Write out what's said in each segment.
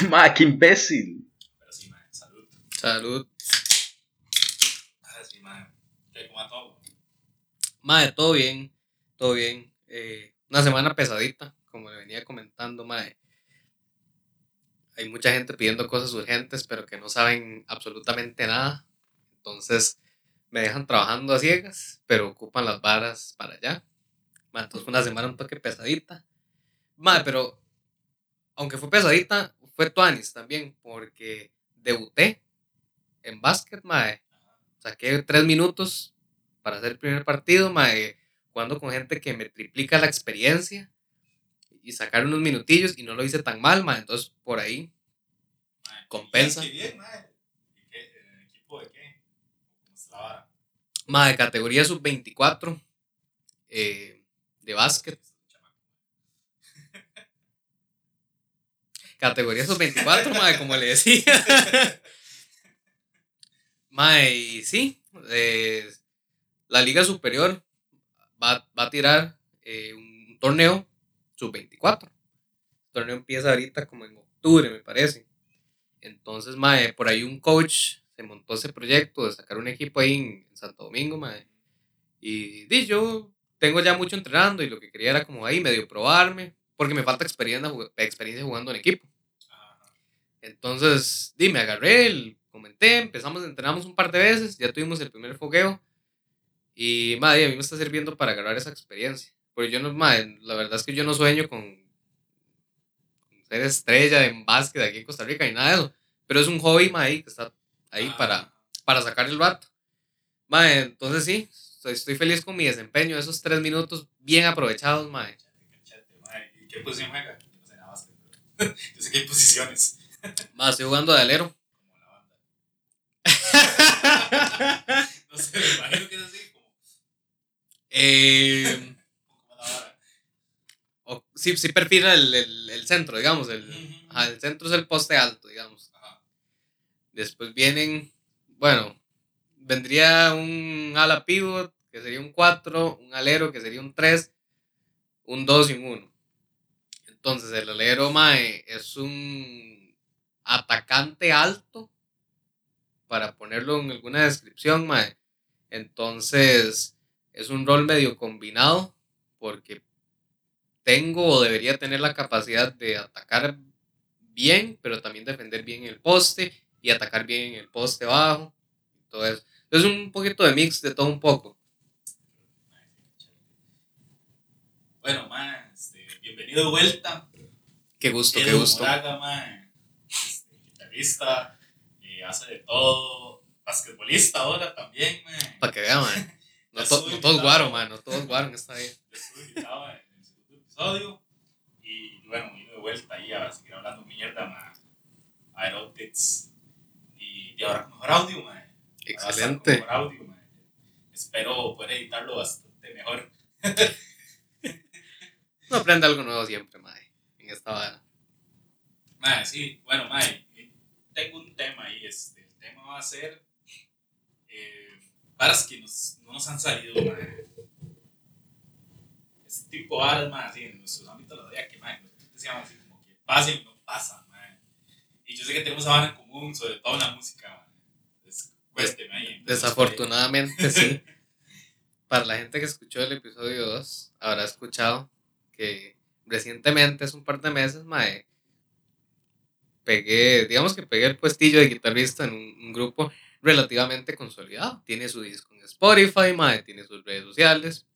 Ma, qué imbécil. Pero sí, mae, salud. Salud. Ah, sí, mae. ¿Qué, ¿Cómo todo? Madre, todo bien, todo bien. Eh, una semana pesadita, como le venía comentando, madre. Hay mucha gente pidiendo cosas urgentes, pero que no saben absolutamente nada. Entonces, me dejan trabajando a ciegas, pero ocupan las varas para allá. Madre, entonces fue una semana un toque pesadita. Madre, pero aunque fue pesadita, fue tuanis también, porque debuté en básquet, madre. Saqué tres minutos para hacer el primer partido, mae, jugando con gente que me triplica la experiencia y sacar unos minutillos y no lo hice tan mal, mae, entonces por ahí Mae, Compensa. Qué bien, mae. ¿Y qué? ¿En el equipo de mae, categoría sub-24 eh, de básquet, categoría sub-24, mae, como le decía. mae, y sí, eh, la liga superior va, va a tirar eh, un torneo sub-24. El torneo empieza ahorita como en octubre, me parece. Entonces, mae, por ahí un coach se montó ese proyecto de sacar un equipo ahí en, en Santo Domingo, mae. Y di, yo tengo ya mucho entrenando y lo que quería era como ahí medio probarme, porque me falta experiencia, experiencia jugando en equipo. Entonces, di, me agarré, el- comenté, empezamos, entrenamos un par de veces, ya tuvimos el primer fogueo. Y, madre, a mí me está sirviendo para agarrar esa experiencia. Porque yo no, madre, la verdad es que yo no sueño con, con ser estrella en básquet aquí en Costa Rica y nada de eso. Pero es un hobby, madre, que está ahí Ah, para, para sacar el rato. Madre, entonces sí, estoy, estoy feliz con mi desempeño, esos tres minutos bien aprovechados, madre. Cachete, cachete, mae. ¿Y qué posición juega? Yo no sé nada más, pero yo sé que hay posiciones. Madre, estoy jugando de alero. Como la banda. No sé, me imagino que es así, como, Eh, como la vara. o- sí, sí perfila el, el, el centro, digamos. El, ajá, el centro es el poste alto, digamos. Ajá. Después vienen, bueno, vendría un ala pivot, que sería un 4, un alero, que sería un 3, un 2 y un 1. Entonces, el alero, mae, es un atacante alto, para ponerlo en alguna descripción, mae. Entonces, es un rol medio combinado, porque tengo o debería tener la capacidad de atacar bien, pero también defender bien el poste y atacar bien en el poste bajo. eso. Es un poquito de mix de todo un poco. Bueno, este, bienvenido de vuelta. Qué gusto, qué Edu gusto. Moraga, mae, este, guitarrista, eh, hace de todo, basquetbolista ahora también. Para que vean, man. No, to- no todos invitado. guaro, man. No todos guaro en esta vida. Ya estuve invitado en el segundo episodio y bueno, vino de vuelta ahí a seguir hablando mierda, mae. Aerotics y, y ahora con mejor audio. Ahora está con Excelente. mejor audio, mae. Espero poder editarlo bastante mejor. Aprende algo nuevo siempre, man. En esta vara. Mae, sí, bueno, mae, eh, tengo un tema ahí, este, el tema va a ser eh, varas que nos, no nos han salido, mae. Este tipo de varas, mae, así, en nuestros ámbitos la vida que, mae, nosotros decíamos así como que pasa y no pasa, mae. Y yo sé que tenemos vara en común, sobre todo en la música, mae. Entonces, cuénteme ahí. entonces, Desafortunadamente, sí. Para la gente que escuchó el episodio 2, habrá escuchado que recientemente, hace un par de meses, mae, pegué, digamos que pegué el puestillo de guitarrista en un, un grupo relativamente consolidado. Tiene su disco en Spotify, mae, tiene sus redes sociales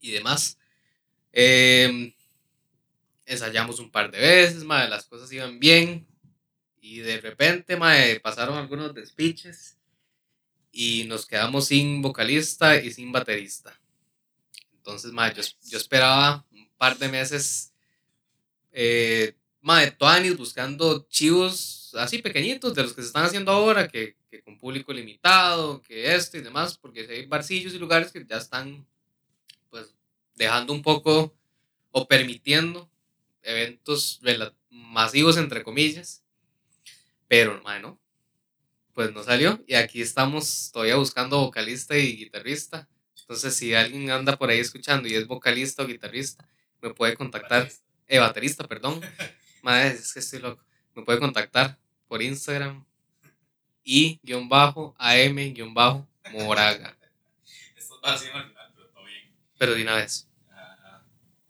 y demás. Eh, ensayamos un par de veces, mae, las cosas iban bien. Y de repente, mae, pasaron algunos despiches y nos quedamos sin vocalista y sin baterista. Entonces, mae, yo, yo esperaba par de meses, eh, mae, Tuanis buscando chivos así pequeñitos de los que se están haciendo ahora, que, que con público limitado, que esto y demás, porque hay barcillos y lugares que ya están, pues, dejando un poco o permitiendo eventos masivos, entre comillas. Pero, mae, no. Pues no salió. Y aquí estamos todavía buscando vocalista y guitarrista. Entonces, si alguien anda por ahí escuchando y es vocalista o guitarrista, me puede contactar. Eh, baterista, perdón. Madre, es que estoy loco. me puede contactar por Instagram y-am-moraga. Esto va ser al final, pero todo bien. Pero de una vez. Ajá.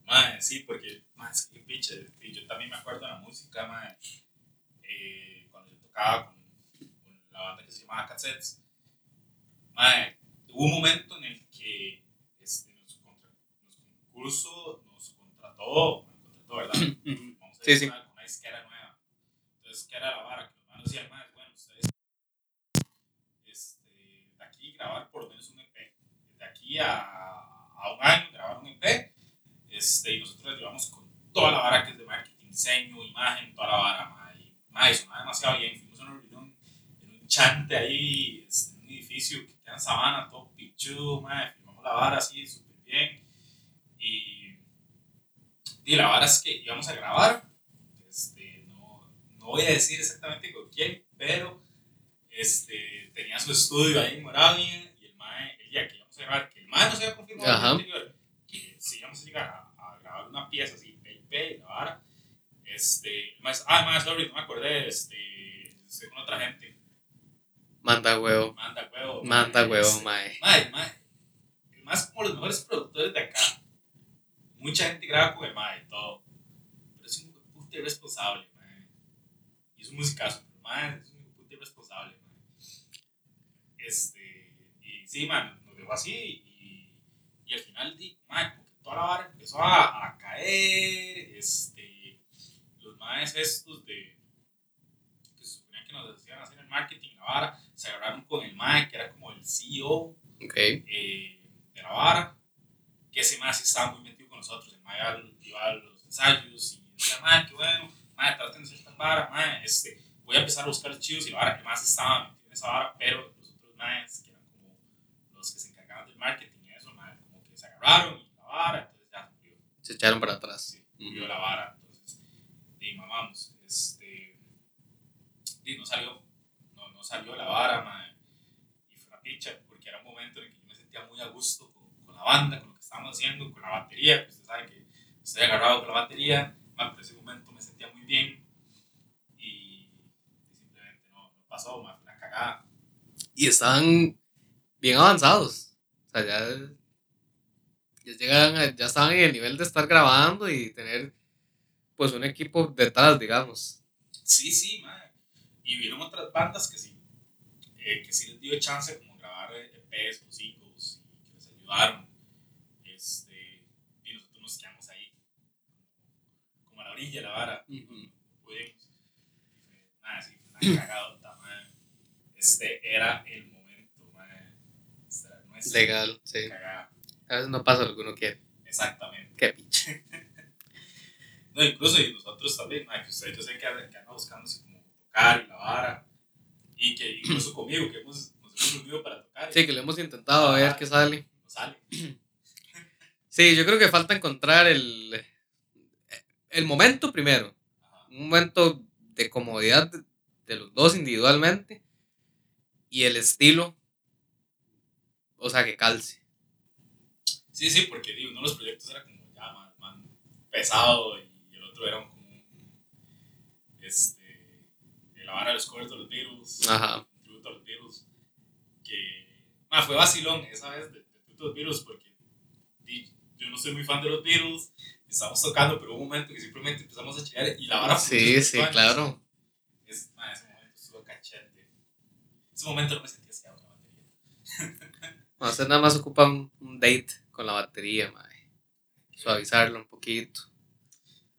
Mae, sí, porque, es que pinche, y yo también me acuerdo de la música, mae, eh, cuando yo tocaba con, con la banda que se llamaba Cassettes, mae, hubo un momento en el que este, nos, contra, nos concurso contrató, nos contrató, ¿verdad? Vamos a Sí, sí. una, una disquera nueva. Entonces, ¿qué era la vara? Que los manos decían, mae, bueno, ustedes, este, de aquí grabar por lo menos un EP, de aquí a, a un año grabar un EP, este, y nosotros les llevamos con toda la vara que es de marketing, diseño, imagen, toda la vara, ma, y, ma, y sonaba demasiado bien. Fuimos a una reunión en un chante ahí, este, en un edificio que queda en Sabana, todo pichudo, ma, filmamos la vara así, súper bien. Y, y la vara es que íbamos a grabar, este, no, no voy a decir exactamente con quién, pero este, tenía su estudio ahí en Moravia, y el mae, el día que íbamos a grabar, que el mae no se había confirmado el anterior, que si íbamos a llegar a, a grabar una pieza así, PIP, la vara, este, el mae, dice, ah, mae, sorry, no me acordé, este, con otra gente, Manda huevo. manda huevo. Manda huevo, este, mae. Mae, mae, es como los mejores productores de acá, mucha gente graba con el mae y todo, pero es un puta irresponsable, mae, y es un musicazo, pero mae, es un puta irresponsable, mae. Este, y sí, man, nos dejó así y, y al final, man, como que toda la vara empezó a, a caer, este, los maes estos de, que se suponía que nos decían hacer el marketing, la vara, se agarraron con el mae que era como el CEO Ok. eh, de la vara, que ese mae sí estaba muy nosotros, el mae iba, a los ensayos y decía, mae, qué bueno, mae, traten de hacer esta vara, mae, este, voy a empezar a buscar chivos y la vara que más estaba metido en esa vara, pero los otros maes, que eran como los que se encargaban del marketing y eso, mae, como que se agarraron y la vara, entonces ya se murió, Se echaron para atrás. sí, murió la vara, entonces, y mamamos, este, y no salió, no, no salió la vara, mae, y fue una picha, porque era un momento en el que yo me sentía muy a gusto con, con la banda, con lo que estábamos haciendo, con la batería, que usted sabe que estoy agarrado con la batería, mae, pero ese momento me sentía muy bien y, y simplemente no, no pasó, mae, fue una cagada. Y estaban bien avanzados. O sea, ya, ya, llegan a- ya estaban en el nivel de estar grabando y tener pues un equipo detrás, digamos. Sí, sí, mae. Y vieron otras bandas que sí, eh, que sí les dio chance como grabar EPs o singles y que les ayudaron. Este, y nosotros nos quedamos ahí, como a la orilla de la vara. pudimos. Y fue, nada, sí, cagadota, mae. Este era el. Legal, sí. cagada. A veces no pasa lo que uno quiere. Exactamente. Qué pinche. No, incluso y nosotros también, mae, que ustedes yo sé que andan, así como tocar y la vara. Y que incluso conmigo, que hemos, nos hemos reunido para tocar. Sí, que lo hemos intentado a ver qué sale. no sale. Sí, yo creo que falta encontrar el, el momento primero. Ajá. Un momento de comodidad de, de los dos individualmente y el estilo, o sea, que calce. Sí, sí, porque digo, uno de los proyectos era como ya más, más pesado y el otro era como un. Este. de La vara de los covers de los Beatles. Ajá. un tributo a los Beatles. Que. ma, fue vacilón esa vez de, de tributo a los Beatles porque yo no soy muy fan de los Beatles. Estábamos tocando, pero hubo un momento que simplemente empezamos a chillar y la vara Sí, fluyó sí, súper claro. Es, ma, ese momento estuvo cachete. Ese momento no me sentía así a batería. No, Usted nada más ocupa un, un date con la batería, mae. Suavizarlo un poquito.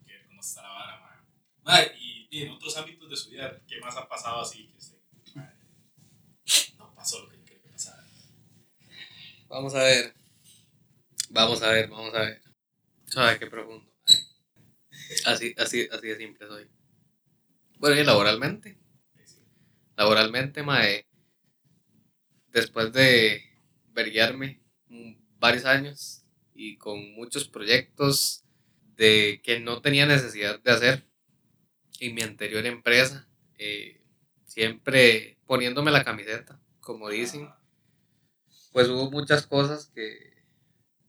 que cómo está la vara, ma. Ma, y, y en otros ámbitos de su vida, ¿qué más ha pasado así? Que se, no pasó lo que yo quería que pasara. Vamos a ver. Vamos a ver, vamos a ver. Sabe qué profundo. mae. Así, así, así de simple soy. Bueno, y laboralmente. Laboralmente, mae. Después de verguiarme mm, varios años y con muchos proyectos de que no tenía necesidad de hacer en mi anterior empresa, eh, siempre poniéndome la camiseta, como dicen, pues hubo muchas cosas que,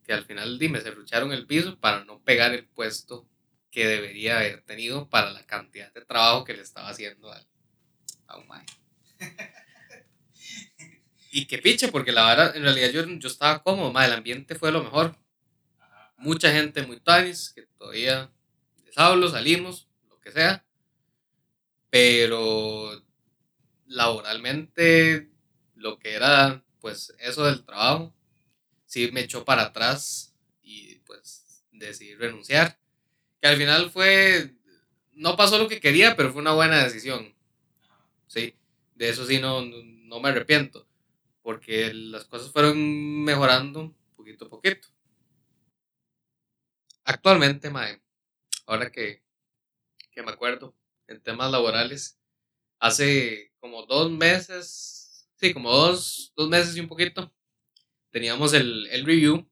que al final di, me serrucharon el piso para no pegar el puesto que debería haber tenido para la cantidad de trabajo que le estaba haciendo al, a un. Y que piche, porque la verdad, en realidad yo, yo estaba cómodo, mae, el ambiente fue lo mejor. Mucha gente muy tanis, que todavía les salimos, lo que sea. Pero laboralmente, lo que era, pues, eso del trabajo, sí me echó para atrás y pues decidí renunciar. Que al final fue, no pasó lo que quería, pero fue una buena decisión. Sí, de eso sí no, no me arrepiento, porque las cosas fueron mejorando poquito a poquito. Actualmente, mae, ahora que, que me acuerdo, en temas laborales, hace como dos meses, sí, como dos, dos meses y un poquito, teníamos el, el review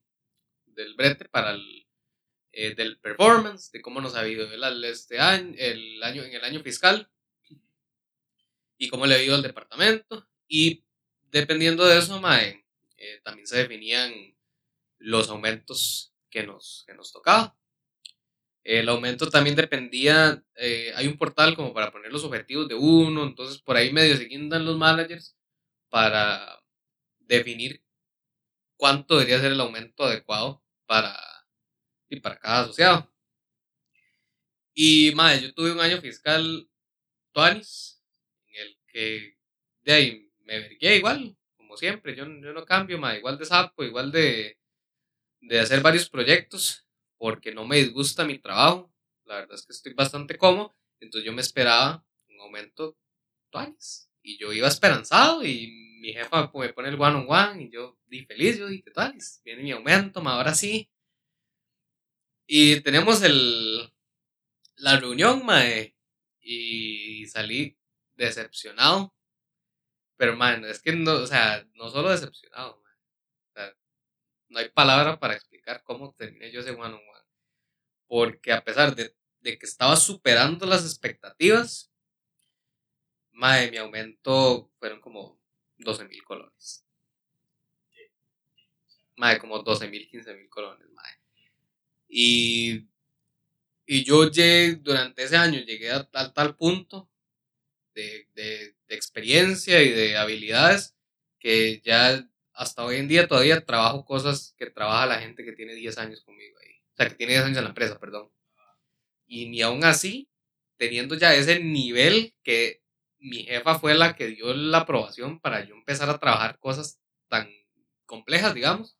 del brete para el eh, del performance, de cómo nos ha ido el, este año, el año, en el año fiscal y cómo le ha ido al departamento. Y dependiendo de eso, eh, también se definían los aumentos que nos, que nos tocaba. El aumento también dependía, eh, hay un portal como para poner los objetivos de uno, entonces por ahí medio se guindan los managers para definir cuánto debería ser el aumento adecuado para, y para cada asociado. Y, madre, yo tuve un año fiscal tuanis, en el que de ahí me vergué igual, como siempre, yo, yo no cambio, madre, igual de sapo, igual de, de hacer varios proyectos, porque no me disgusta mi trabajo, la verdad es que estoy bastante cómodo, entonces yo me esperaba un aumento y yo iba esperanzado, y mi jefa me pone el one on one, y yo di feliz, yo dije, tuanis, viene mi aumento, ma, ahora sí, y tenemos el, la reunión, mae, y salí decepcionado. Pero, man, es que no, o sea, no solo decepcionado, O sea, no hay palabra para explicar cómo terminé yo ese one on one. Porque a pesar de, de que estaba superando las expectativas, mae, mi aumento fueron como 12 mil colones. Mae, como 12 mil, 15 mil colones, mae. Y, y yo llegué, durante ese año llegué a tal, tal punto de, de, de, experiencia y de habilidades que ya hasta hoy en día todavía trabajo cosas que trabaja la gente que tiene 10 años conmigo ahí. O sea, que tiene 10 años en la empresa, perdón. Y ni aún así, teniendo ya ese nivel que mi jefa fue la que dio la aprobación para yo empezar a trabajar cosas tan complejas, digamos,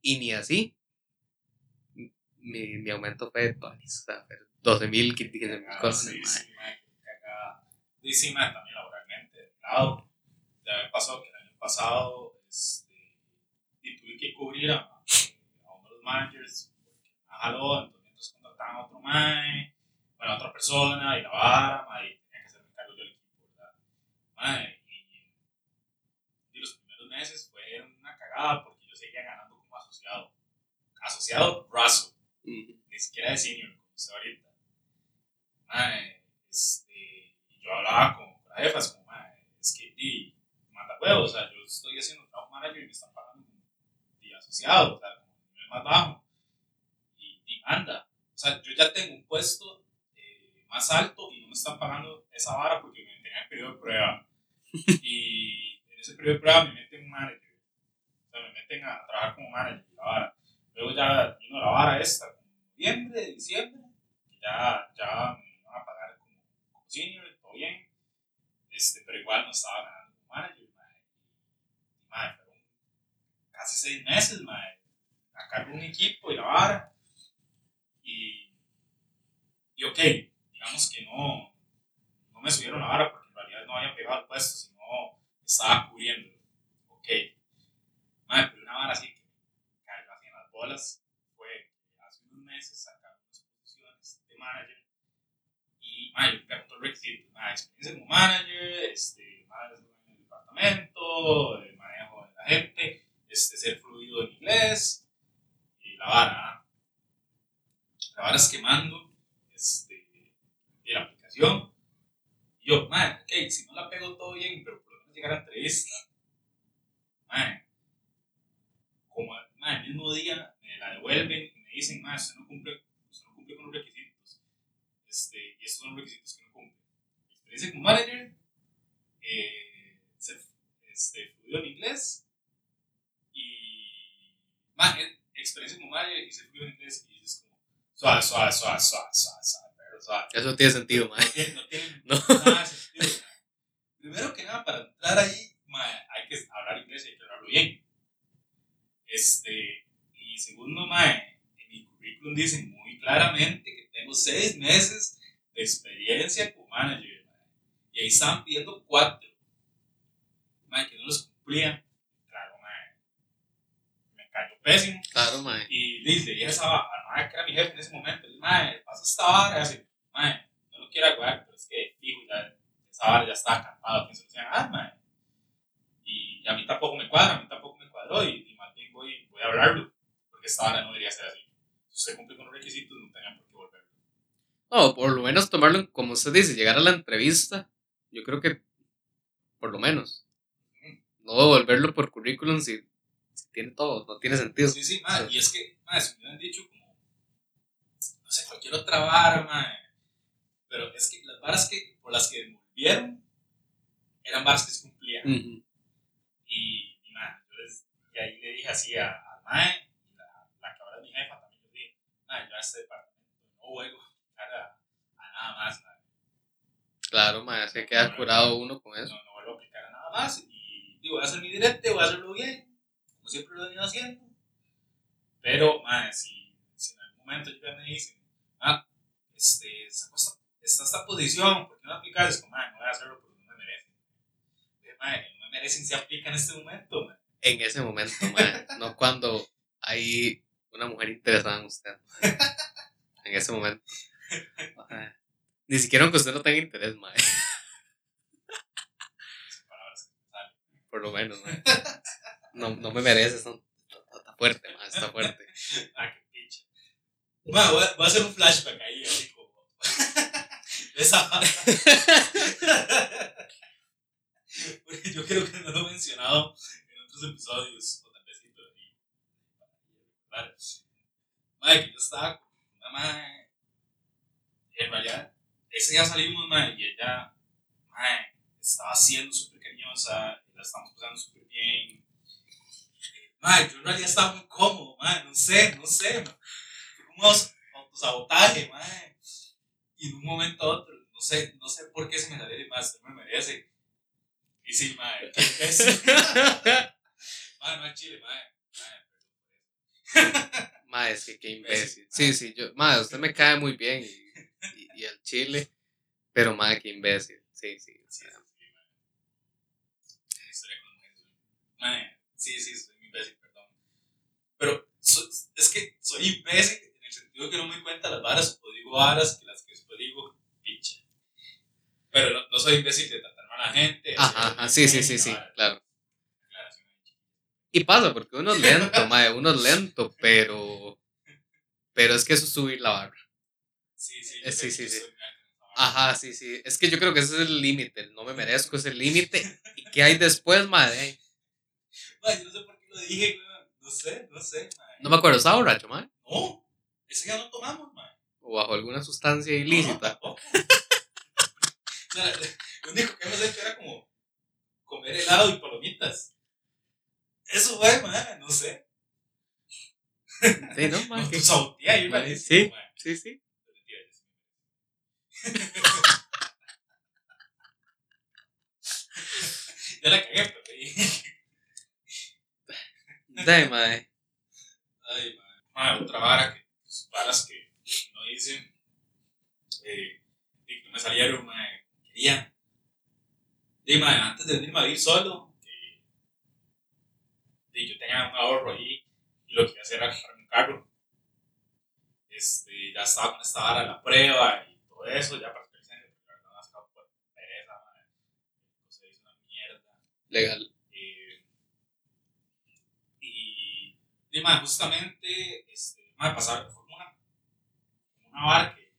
y ni así mi, mi aumento fue de tonis, o sea, 12 mil, 15 mil cosas. Sí, sí, Man, también laboralmente, de lado, ya me pasó que el año pasado este, y tuve que cubrir a, a uno de los managers, porque me jaló, entonces contrataban a otro man, bueno, a otra persona, y la vara, man, y tenía que hacerme cargo yo del equipo, ¿verdad? Man, y, y los primeros meses fue una cagada porque yo seguía ganando como asociado. Asociado brazo ni siquiera de senior, como usted ahorita. Mae, este, yo hablaba con, con suave, suave, suave, suave, suave, pero suave. Eso tiene sentido, mae. No tiene, no tiene No. nada de sentido. mae. Primero que nada, para entrar ahí, mae, hay que hablar inglés y hay que hablarlo bien. Este, y segundo, mae, en mi currículum dice muy claramente que tengo seis meses de experiencia como manager. mae. Y ahí estaban pidiendo cuatro. Mae, que no los cumplían. Mae. Cayó pésimo. Claro, mae. Y dice, y esa a la madre que era mi jefe en ese momento, le madre, pasa esta vara, y así, madre, no lo quiero aguar, pero es que, fijo, ya, esa vara ya estaba cantado, que se lo decían, ah, madre. Y, a mí tampoco me cuadra, a mí tampoco me cuadró, y, y más bien voy, voy a hablarlo, porque esta vara no debería ser así. Si usted cumple con los requisitos, no tenía por qué volverlo. No, por lo menos tomarlo, como usted dice, llegar a la entrevista, yo creo que, por lo menos, no devolverlo por currículum si tiene todo, no tiene sentido. Sí, sí, madre, y es que, madre, si me hubieran dicho como, no sé, cualquier otra vara, madre, pero es que las varas que, por las que devolvieron, eran varas que se cumplían. Y, y, man, yo les, y ahí le dije así a, a Mae, y la, la que ahora es mi jefa también, yo le dije, Mae, yo a este departamento no vuelvo a aplicar a, nada más, mae. Claro, mae, se queda curado uno con eso. No, no vuelvo a aplicar a nada más. Y digo, voy a hacer mi directo, voy a hacerlo bien, como siempre lo he venido haciendo. Pero, mae, si, si en algún momento ya me dicen, ah, este, sacó esta- está esta posición, ¿por qué no aplicas? Es como, mae, no voy a hacerlo porque no me merecen. Mae, no me merecen si aplica en este momento. En ese momento, mae, no cuando hay una mujer interesada en usted. En ese momento. Ni siquiera aunque usted no tenga interés, salen. Por lo menos, mae. No, no me merece, son- está, fuerte, está fuerte. Ah, qué pinche. Bueno, voy, a, voy hacer un flashback ahí, así como. esa. Porque yo creo que no lo he mencionado en otros episodios, o tal vez sí, pero sí. Claro. Madre, yo estaba con una madre. Ese día salimos, madre, y ella, madre, estaba siendo súper cariñosa, la estábamos pasando súper bien. Madre, yo en realidad estaba muy cómodo, madre, no sé, no sé. ma. Fue como autosabotaje, madre. Y en un momento a otro, no sé, no sé por qué se me salió y más, no me merece. Y sí, madre, qué imbécil. Madre, no es chile, madre. Madre, es que qué imbécil. Sí, sí, yo, mae, usted me cae muy bien y, y, y al chile, pero mae, qué imbécil. Sí, sí. Sí, sí, sí, madre. Madre, sí, imbécil, perdón. Pero so- es que soy imbécil en el sentido que no me doy cuenta las varas o digo varas que las que después digo, pinche. Pero no, no soy imbécil de tratar mal a la gente. Ajá, ajá, sí, sí, sí, sí, claro. Y pasa, porque uno es lento, mae, uno es lento, pero. Pero es que eso es subir la barra. Sí, sí, Eh, sí, sí, sí. Ajá, sí, sí. Es que yo creo que ese es el límite. No me merezco ese límite. ¿Y qué hay después, mae? Madre, yo no sé por qué lo dije, weón. No sé, no sé, madre. No me acuerdo, ¿estaba borracho, mae? No, ese ya no tomamos, madre. O bajo alguna sustancia No, no, ilícita. tampoco. o sea, lo único que hemos hecho era como comer helado y palomitas. Eso fue, madre, no sé. Sí, ¿no, sabotea ahí, Mae, madre. sí. Sí, sí. Ya la cagué, pero. Dai, mae. Ay, madre. Madre, otra vara que, pues, varas que no dicen. Eh, y que no me salieron, madre. Quería. Y, madre, antes de venirme a vivir solo, eh, y yo tenía un ahorro ahí y lo que quería hacer era comprarme un carro. Este, ya estaba con esta vara la prueba y todo eso, ya para la licencia, pero la verdad no ha sacado por pereza, madre. Entonces hice una mierda. Legal. Eh, y, man, justamente, este, pasar, fue como una, una vara que,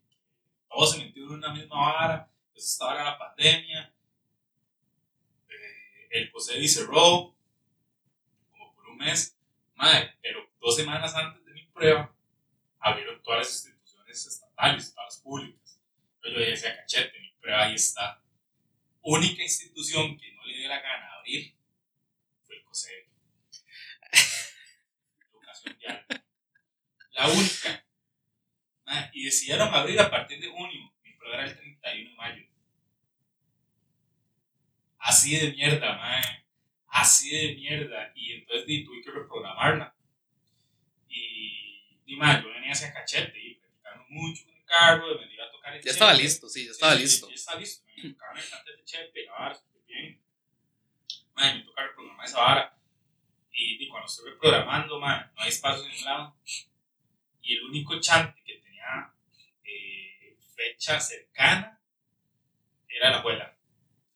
todos se metieron en una misma vara, pues esta vara era la pandemia, eh, el COSEBI cerró como por un mes, madre, pero dos semanas antes de mi prueba abrieron todas las instituciones estatales, todas las públicas. Pero yo decía, cachete, mi prueba ahí está. Única institución que no le dio la gana abrir fue el COSEBI. Vial. La única. Ma, y decidieron abrir a partir de junio. Mi prueba era el 31 de mayo. Así de mierda, mae. Así de mierda. Y entonces tuve que reprogramarla. Y, y mae, yo venía hacia cachete y practicando mucho con el carro, me iba a tocar el Ya estaba listo, sí, ya estaba Sí, sí, listo. Ya estaba listo. Me tocaban el cante de chepe, súper bien. Mae, me toca reprogramar esa vara. Y, y cuando estoy reprogramando, mae, no hay espacio en ningún lado. Y el único chante que tenía eh, fecha cercana era la abuela.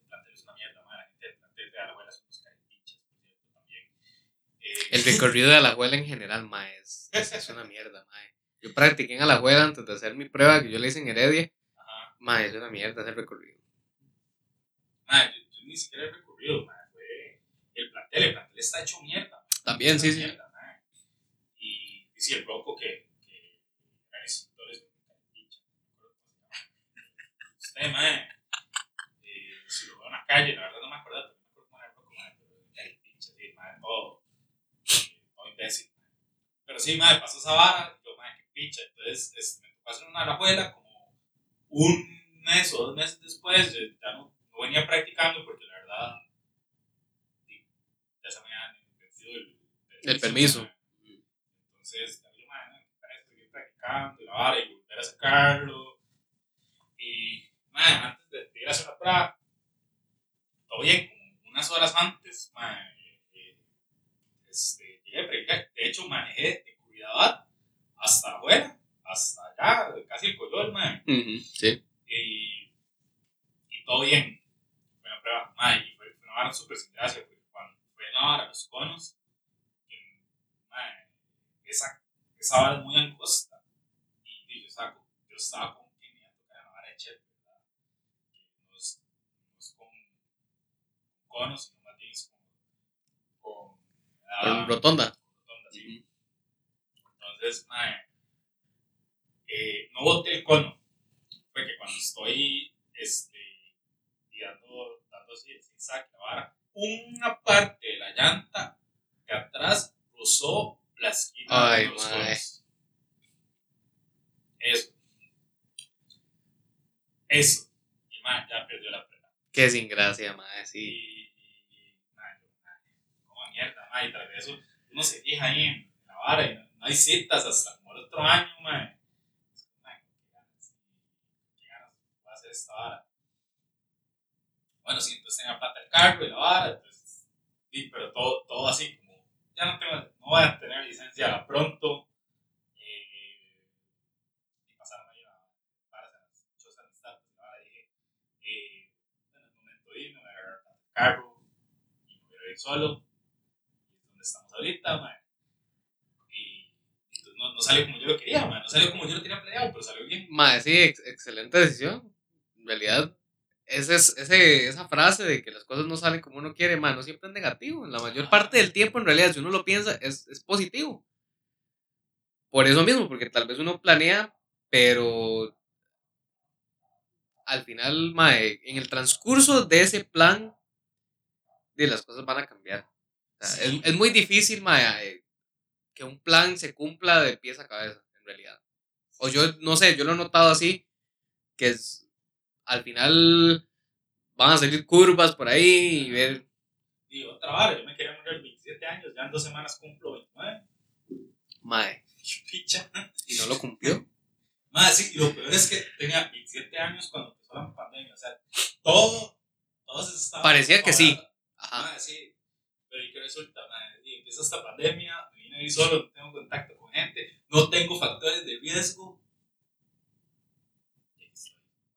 El plantel es una mierda, mae. La gente del plantel de la abuela son unos caripichas, por cierto, también. Eh, El recorrido de Alajuela en general, mae, es, una mierda, mae. Yo practiqué en Alajuela antes de hacer mi prueba que yo le hice en Heredia. Ajá. Mae, es una mierda ese recorrido. Mae, yo, yo ni siquiera he recorrido, mae. El plantel, el plantel está hecho mierda. También, sí, sí. mierda. Y, y sí, el loco que, que eran instructores. Usted, mae, eh, si lo veo en la calle, la verdad no me acuerdo, no me acuerdo cómo era el loco, mae, pero sí, mae, todo, todo imbécil. Pero sí, mae, pasó esa vara, y yo, mae, qué picha. Entonces, este, me tocó hacer una como un mes o dos meses después, ya no, no venía practicando porque la verdad, sí, ya se me habían vencido el, El permiso. Entonces, para esto, seguir practicando y la vara y volver a sacarlo. Y, mae, antes de, de ir a hacer la prueba, todo bien, como unas horas antes, mae, eh, este, llegué a. De hecho, manejé de cuidado hasta afuera, hasta allá, casi el Coyol, mae. Ujú, Sí. Y, y todo bien. Buena prueba. Mae, y fue, una vara súper sin gracia, porque cuando fue la vara, los conos, que, esa, esa vara es muy angosta. Y, y yo, estaba, con- yo estaba con que me iba a tocar la vara de Chet, ¿verdad? Que no es, no es con, con conos, sino más bien es con. con ah, rotonda. rotonda, sí. Entonces, mae, eh, no boté el cono. Fue que cuando estoy este, y dando, así el zigzag, la vara, una parte de la llanta de atrás rozó la esquina Ay, de los. Eso. Eso. Y mae, ya perdió la prueba. Qué sin gracia, mae, sí. Y, y, mae, mae, como mierda, mae, y tras de eso uno se fija ahí en la vara y no, no hay citas hasta como el otro año, a hacer esta vara. Bueno, sí, entonces tenía plata el carro y la vara, entonces, sí, pero todo, todo así como, ya no voy a tener licencia pronto. Eh, y pasaron ahí a en las chozas de dije, eh, en el momento de irme, me voy a agarrar el carro y me voy a ir solo. Y donde estamos ahorita, man. Y entonces no, no salió como yo lo quería, man. No salió como yo lo tenía planeado, pero salió bien. Mae, sí, ex- excelente decisión. En realidad, ese es, ese, esa frase de que las cosas no salen como uno quiere, mae, no siempre es negativo. En la mayor parte del tiempo, en realidad, si uno lo piensa, es, es positivo. Por eso mismo, porque tal vez uno planea, pero al final, mae, en el transcurso de ese plan, de las cosas van a cambiar. O sea, Sí. es, es muy difícil, mae, eh, que un plan se cumpla de pies a cabeza, en realidad. O yo, no sé, yo lo he notado así, que es, al final van a salir curvas por ahí y ver, Y otra vara, yo me quería morir a los 27 años, ya en dos semanas cumplo 29. mae, Picha. y no lo cumplió. Más, sí, y lo peor es que tenía 27 años cuando empezó la pandemia. O sea, todo, todo se estaba. Parecía que sí. Ajá. Madre, sí. Pero ¿y qué resulta, madre? Y empieza esta pandemia, me vine ahí solo, no tengo contacto con gente, no tengo factores de riesgo.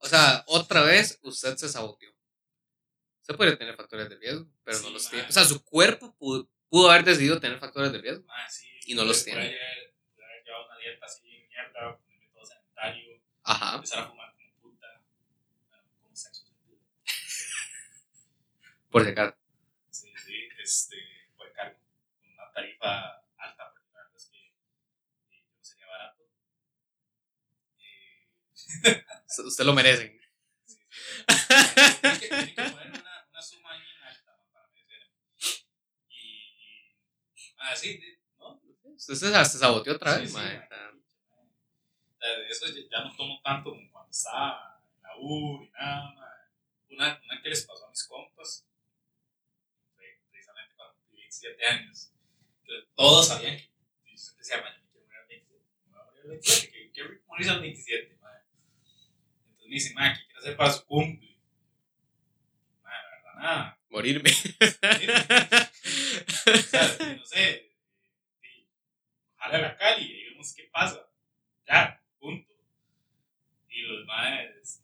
O sea, otra vez usted se saboteó. Usted puede tener factores de riesgo, pero no Sí, los mae. tiene. O sea, su cuerpo pudo, pudo haber decidido tener factores de riesgo. Madre, sí, Y no los tiene. haber- haber llevado una dieta así, mierda, ponerme todo sanitario, Ajá. empezar a fumar como puta. Como sexo. Por si acaso. Sí, sí, este, por cargo, una tarifa alta, porque la verdad es que eh, no sería barato. Eh, Usted lo merecen. Sí, sí. Tiene que, tiene que poner una, una suma bien alta ma, para merecer. Y. Ah, sí, sí, ¿no? Usted se, se saboteó otra Sí, vez, sí, mae. ma. O sea, de eso ya no tomo tanto como cuando estaba en la U ni nada, ma. Una, una que les pasó a mis compas, precisamente cuando cumplí 27 años, que todos sabían que yo siempre decía, ma, yo me quiero morir a los 27, me voy a morir a los 27, que quiero morir a los 27, me dice, ma, ¿qué quiere hacer para su cumple? Ma, la verdad, nada. Morirme. O sea, no sé, ojalá a la Cali y vemos qué pasa. Ya, punto. Y los maes,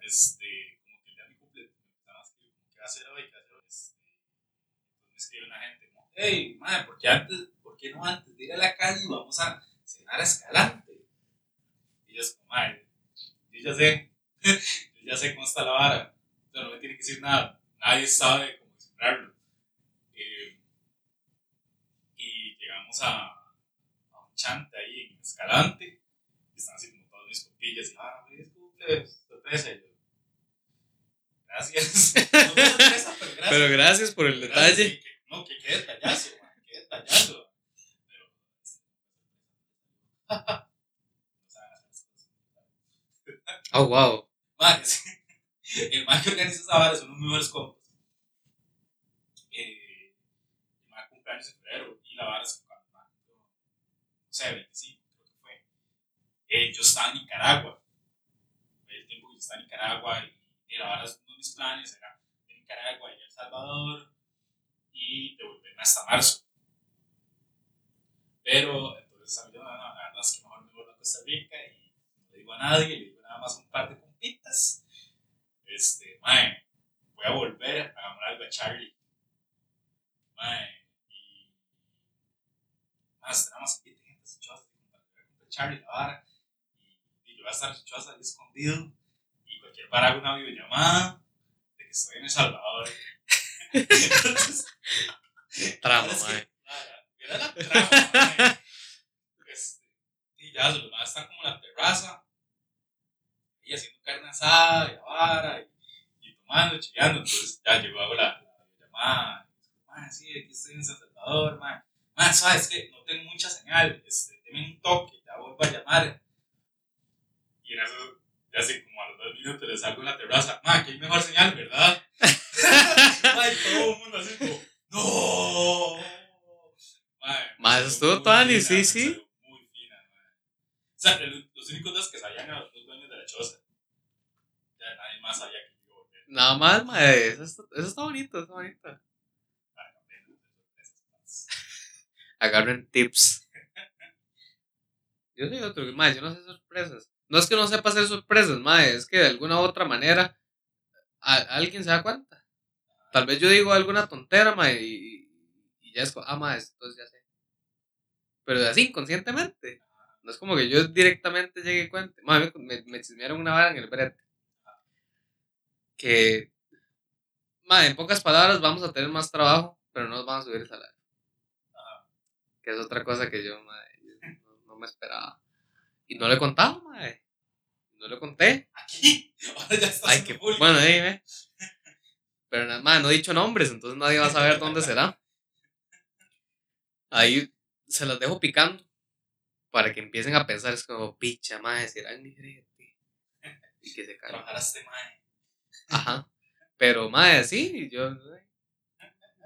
este, como que ya mi cumple, me empezaron a escribir, como, ¿qué va a hacer hoy? ¿Qué va a hacer hoy? Este, entonces me escribe una gente, como, hey, madre, ¿por qué, antes, ¿por qué no antes de ir a la Cali vamos a cenar a Escalante? Y yo es como, madre, yo ya sé, yo ya sé cómo está la vara, o sea, no me tiene que decir nada, nadie sabe cómo cifrarlo. Eh, y llegamos a, a un chante ahí en Escalante, y están así como todos mis compillas, y ah, cumple, sorpresa, y yo, gracias, no fue sorpresa, pero gracias. Pero gracias por el Gracias, detalle. que- no, que quede detallazo, man, que detallazo. Pero, no saben hacer las cosas. Oh, wow. Man, es- el man que organiza esa vara son unos muy buenos compas. Eh, el man cumpleaños en febrero y la vara es cuando man no sé, 25, creo que fue. Eh, yo estaba en Nicaragua. Fue el tiempo que yo estaba en Nicaragua y, y la vara, uno de mis planes era de Nicaragua y El Salvador y devolverme hasta marzo. Pero entonces a mí la verdad es que mejor me vuelvo a Costa Rica y digo a nadie, le digo nada más un par de compitas. Este, mae, voy a volver a enamorar algo a Charlie. Mae, y más, tenemos 20 gente en Choza, para Charlie la vara. Y, y yo voy a estar en Choza ahí escondido. Y cualquier vara hago una videollamada de que estoy en El Salvador. Entonces, mae. Mira la trama, mae. Este, y ya, los demás están como en la terraza. Y haciendo carne asada y la vara. Y, y tomando, chillando. Entonces ya llegó la, la llamada. Man, sí, aquí estoy en San Salvador, man. Man, sabes que no tengo mucha señal. Este, deme un toque, ya vuelvo a llamar. Y en eso, ya así como a los dos minutos le salgo en la terraza. Man, que hay mejor señal, ¿verdad? Ay, todo el mundo así como, ¡No! Ma, estuvo tuanis, fina, sí, sí. salió Muy fina, mae. O sea, el- los únicos dos que sabían eran los dos dueños de la choza. Ya nadie más sabía que iba a volver Nada más, mae. Eso está, eso está bonito, está bonito. Agarren tips. Yo soy otro, mae, yo no sé sorpresas. No es que no sepa hacer sorpresas, mae, es que de alguna u otra manera a- alguien se da cuenta. Tal vez yo digo alguna tontera, mae, y, y ya es como, ah, mae, entonces ya sé. Pero así, inconscientemente. No es como que yo directamente llegue y cuente. Mae, me, me, me chismearon una vara en el brete. Que, mae, en pocas palabras, vamos a tener más trabajo, pero no nos van a subir el salario. Que es otra cosa que yo, mae, no, no me esperaba. Y no le he contado, mae. No le conté. Aquí, ahora ya está Ay, que bueno, ahí ve. Pero nada más, no he dicho nombres, entonces nadie va a saber dónde será. Ahí se las dejo picando para que empiecen a pensar, es como, picha, madre, será el negrete. Y que se caigan. Este mae. Ajá. Pero, madre, sí, yo.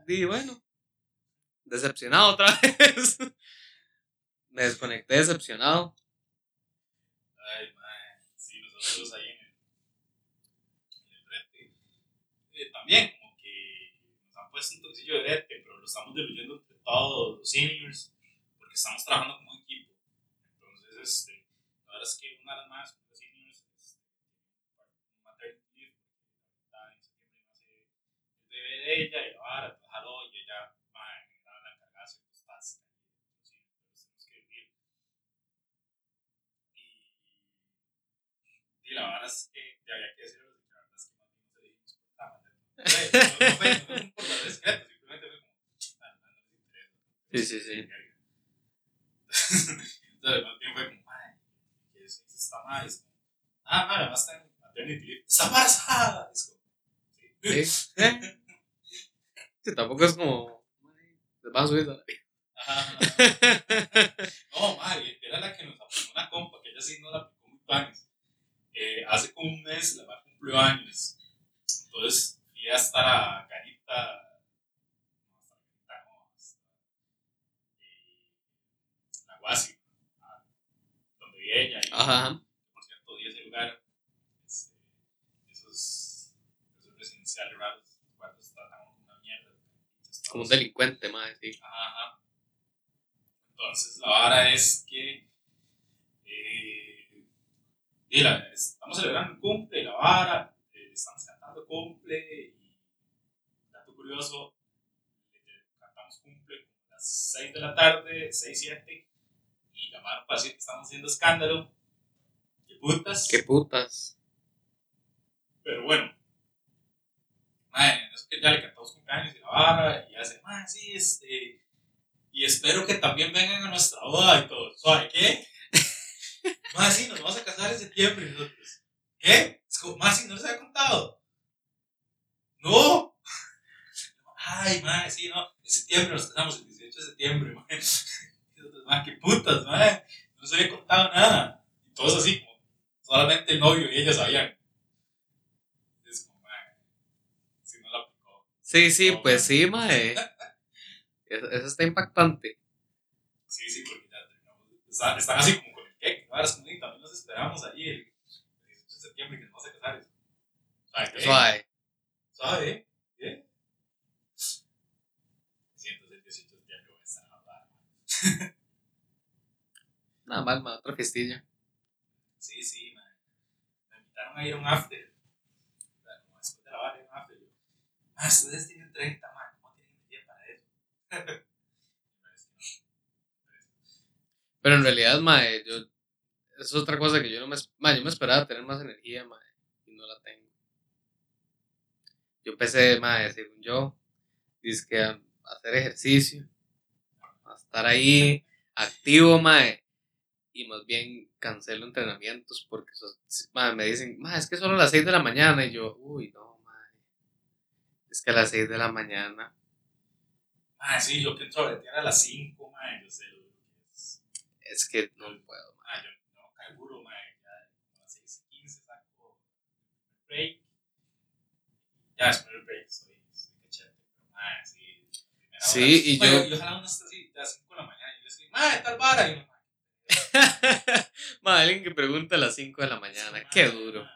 Di, bueno. Decepcionado otra vez. Me desconecté decepcionado. Ay, mae. Sí, nosotros ahí en el, en el brete. eh, también, como que nos han puesto un toquecillo de brete, pero lo estamos diluyendo entre todos los seniors, porque estamos trabajando como este, la verdad es que una de las más, los seniors, este, un maternity leave, está en septiembre, nace el bebé de ella, y la vara, pues, jaló, y ella, mae, era la encargada de ciertas entonces tenemos que dividir. Y, y la verdad es que ya había que decirlo, que la verdad es que más bien no se dijimos por la manera. No, no, no fue, no fue por la secreto, simplemente fue como, "Ah, no, no nos interesa. Sí, sí, sí. Entonces, más bien fue como, "Mae, ¿qué es esto? Está mal. Es como, ah, además está en maternity leave. ¡Está embarazada! Es como, sí. Eh. Sí, tampoco es como. Les van a subir la Ajá. No, madre, era la que nos aplicó una compa, que ella sí no la aplicó muy panes. Eh, hace como un mes la madre cumplió años. Entonces fui a estar a Carita. No, hasta Carita, eh, la Guasi, a- donde vi ella. Y, Ajá. Por cierto, di ese lugar. Este, esos, esos residenciales raros, cuando tratan como una mierda. Como un delincuente, madre, sí. Ajá. Entonces, la vara es que. Eh, y la- estamos celebrando el cumple, la vara, eh, estamos cantando cumple. Y, dato curioso, eh, cantamos cumple a las 6 de la tarde, 6, 7. Y llamaron para decir que estamos haciendo escándalo. ¿Qué putas? Qué putas. Pero bueno. Madre, es que ya le cantamos cumpleaños y la vara. Y ya dice, madre, sí, este. Y espero que también vengan a nuestra boda y todo. ¿Sabe qué? Madre, sí, nos vamos a casar en septiembre. Y nosotros, ¿qué? Es como, madre, sí, no les había contado. No. Ay, madre, sí, no. En septiembre nos casamos, el 18 de septiembre, madre. Nosotros, madre, qué putas. No les había contado nada. Y todos así, como, solamente el novio y ella sabían. Es como, si no la aplicó. Sí, sí, No, pues sí, mae. Eso, eso está impactante. Sí, sí, porque ya terminamos. Están, están así como con el cake, ¿no? Como, "Y también nos esperamos ahí el 18 de septiembre que nos vamos a casar. ¿Sabe qué? Suave. ¿Sabe? ¿Bien? Sí, entonces el 18 de septiembre voy a estar barra. Nada mal, mae, otra festilla. Sí, sí, man. Me invitaron a ir a un after. Como después de la barra, un after. Yo, ah, ustedes tienen 30, man. ¿Cómo tienen energía para eso? Pero que en realidad, mae, yo. Es otra cosa que yo no me. Mae, yo me esperaba tener más energía, mae. Y no la tengo. Yo empecé, mae, según yo, que a a hacer ejercicio. A estar ahí, activo, mae. Y más bien cancelo entrenamientos porque eso- mae, me dicen, es que solo a las 6 de la mañana. Y yo, uy, no, mae. Es que a las 6 de la mañana. Ah, sí, yo que entro a las 5, man. Yo sé lo que es. Es que no puedo, mae. Ah, yo no calculo, man. Ya a las 6 y 15 saco el break. Ya después del break estoy, estoy cachete. Pero, man, sí. Sí, hora- y Oye, yo- Y ojalá uno esté así, a las 5 de la mañana. Y yo le digo, man, tal vara. Y man. Ma, alguien que pregunta a las 5 de la mañana, qué duro.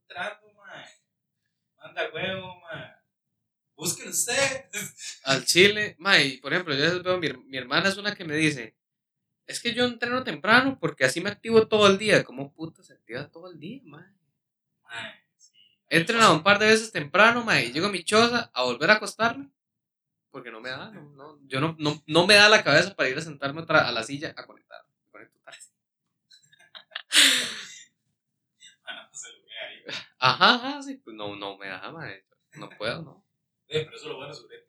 Entrando, man. Manda huevo, man. Búsquelo usted. Al chile, ma, y por ejemplo, yo veo, mi, mi hermana es una que me dice, es que yo entreno temprano porque así me activo todo el día. ¿Cómo puta se activa todo el día, ma? Man, sí. He entrenado un par de veces temprano, ma, y llego a mi choza a volver a acostarme porque no me da, no, no, yo no, no, no me da la cabeza para ir a sentarme otra, a la silla a conectar. Me vea ahí. Ajá, ajá, sí, pues no, no me da, ma, no puedo, ¿no? Eh, pero eso es lo bueno que no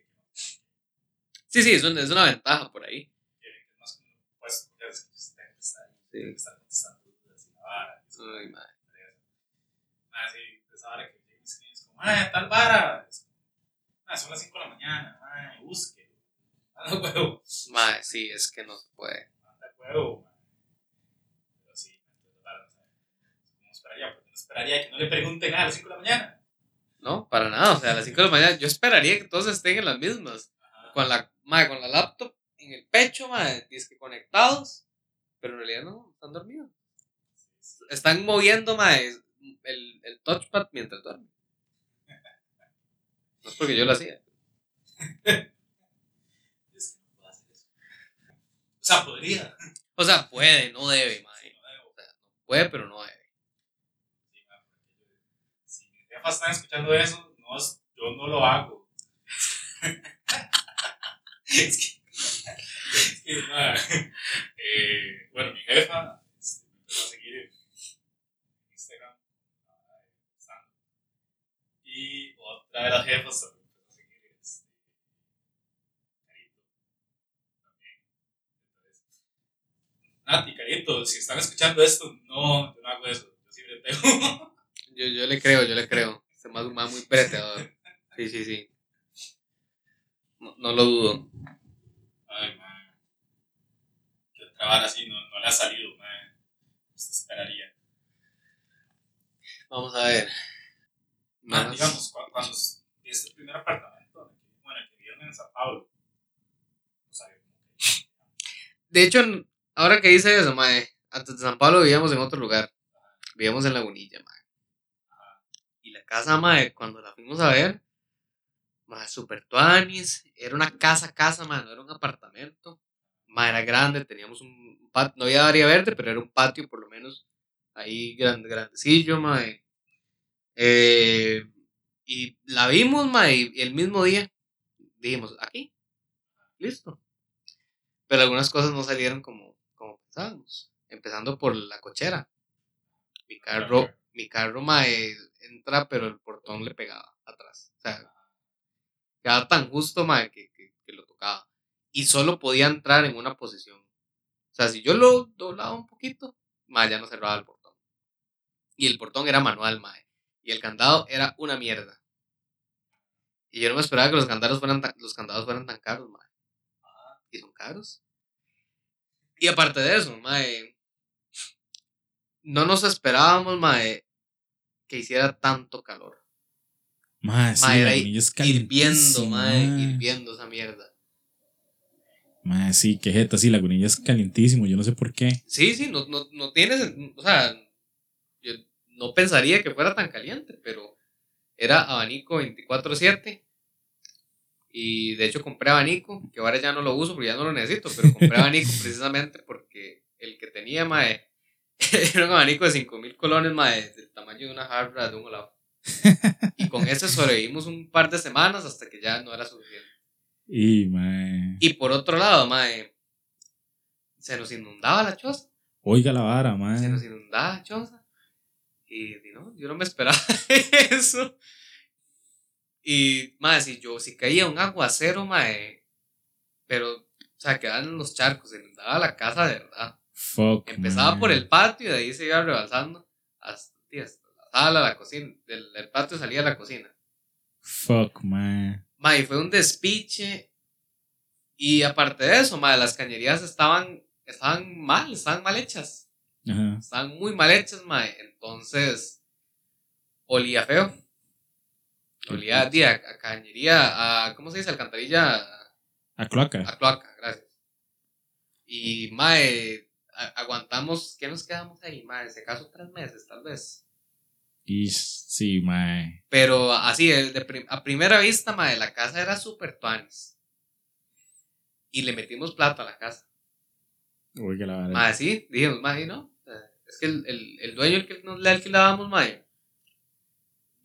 Sí, sí, es una, es una ventaja por ahí. es pues ya es que usted tiene que estar ahí, Sí. tiene que estar contestando dudas y la vara. y eso. Uy, ma. Ah, sí, esa vara que llega y escribe, es como, ah, tal vara. Es ah, son las 5 de la mañana, ah, busque. Manda huevo, Ma, sí, es que no se puede. manda huevo, man. Pero sí, entonces, no sabe. ¿Cómo esperaría? Porque no esperaría que no le pregunten nada a las 5 de la mañana. No, para nada. O sea, a las 5 de la mañana yo esperaría que todos estén en las mismas. Ajá. Con la, ma, con la laptop en el pecho, ma, que conectados. Pero en realidad no, están dormidos. Están moviendo, ma, el, el touchpad mientras duermen. No es porque yo lo hacía. Es que no puedo hacer eso. O sea, podría. O sea, puede, no debe, ma. Sí, no debo. O sea, no puede, pero no debe. Sí, Si mis jefas están escuchando eso, no, yo no lo hago. es que, es que, man, eh, bueno, mi jefa este, me empezó a seguir en Instagram. Y otra de las jefas también me empezó a seguir este, Carito. También. Nati, Carito, si están escuchando esto, no, yo no hago eso. Yo pegó. Yo, yo le creo, yo le creo. Se más, más muy pretedor. Sí, sí, sí. No, no lo dudo. Ay, man. Que trabajar así no, no le ha salido, man. Se esperaría. Vamos a ver. Más- digamos, cu- cuando es el primer apartamento, bueno, que vivieron en San Pablo, no sabía De hecho, ahora que dice eso, mae, antes de San Pablo vivíamos en otro lugar. Vivíamos en Lagunilla, mae. Y la casa, mae, cuando la fuimos a ver, mae, super tuanis. Era una casa, casa, mae, no era un apartamento. Mae, era grande, teníamos un patio, no había área verde, pero era un patio por lo menos ahí grande, grandecillo, mae. Eh, y la vimos, mae, y el mismo día dijimos, aquí, listo. Pero algunas cosas no salieron como, como pensábamos. Empezando por la cochera. Mi carro, mi carro mae, entra, pero el portón le pegaba atrás. O sea, quedaba tan justo mae, que, que, que lo tocaba. Y solo podía entrar en una posición. O sea, si yo lo doblaba un poquito, mae, ya no cerraba el portón. Y el portón era manual, mae. Y el candado era una mierda. Y yo no me esperaba que los candados fueran tan, los candados fueran tan caros, mae y son caros. Y aparte de eso, mae, no nos esperábamos, mae, que hiciera tanto calor. Mae, sí, era Hirviendo, mae. hirviendo esa mierda. Mae, sí, qué jeta, sí, Lagunilla es calientísimo, yo no sé por qué. Sí, sí, no, no, no tiene, sen- o sea, yo no pensaría que fuera tan caliente, pero era abanico 24/7. Y de hecho compré abanico, que ahora ya no lo uso porque ya no lo necesito, pero compré abanico precisamente porque el que tenía, mae, era un abanico de 5000 colones, mae, del tamaño de una jarra de un lado. Y con ese sobrevivimos un par de semanas hasta que ya no era suficiente. Y, mae. Y por otro lado, mae, se nos inundaba la choza. Oiga la vara, se mae. nos inundaba choza. Y, y no, yo no me esperaba eso. Y, mae, si yo, si caía un aguacero, mae, pero, o sea, quedaban los charcos, se inundaba la casa de verdad. Fuck. Empezaba por el patio y de ahí se iba rebalsando hasta, la sala, la cocina. Del, del patio salía a la cocina. Fuck, mae. Mae, fue un despiche. Y aparte de eso, mae, las cañerías estaban, estaban mal, estaban mal hechas. Ajá. Estaban muy mal hechas, mae. Entonces, olía feo. Olía a, a cañería, a, ¿cómo se dice? Alcantarilla, A cloaca. a cloaca, gracias. Y, mae, aguantamos, ¿qué nos quedamos ahí, mae? Se caso tres meses, tal vez. Y sí, mae. Pero así, el de prim- a primera vista, mae, la casa era súper tuanis. Y le metimos plata a la casa. Oiga la vara. Mae, sí, dijimos, mae, ¿no? Es que el, el, el dueño el que nos le alquilábamos, mae,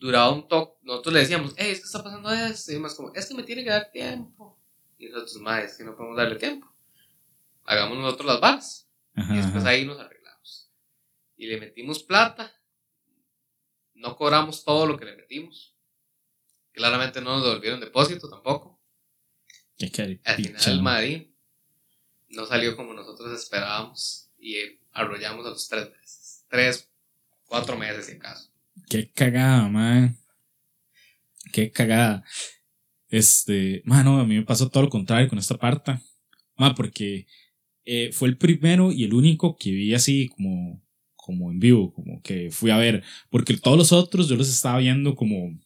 duraba un toque. Nosotros le decíamos, hey, es que está pasando esto. Y más como, es que me tiene que dar tiempo. Y nosotros, mae, es que no podemos darle tiempo. Hagamos nosotros las balas. Ajá, Y después ahí nos arreglamos. Y le metimos plata. No cobramos todo lo que le metimos. Claramente no nos devolvieron depósito tampoco. Al final, mae. Madrid no salió como nosotros esperábamos. Y eh, arrollamos a los tres meses. Tres, cuatro meses, si acaso. Qué cagada, man. Qué cagada. Este, mano, a mí me pasó todo lo contrario con esta parta. Ma, porque eh, fue el primero y el único que vi así como, como en vivo, como que fui a ver. Porque todos los otros yo los estaba viendo como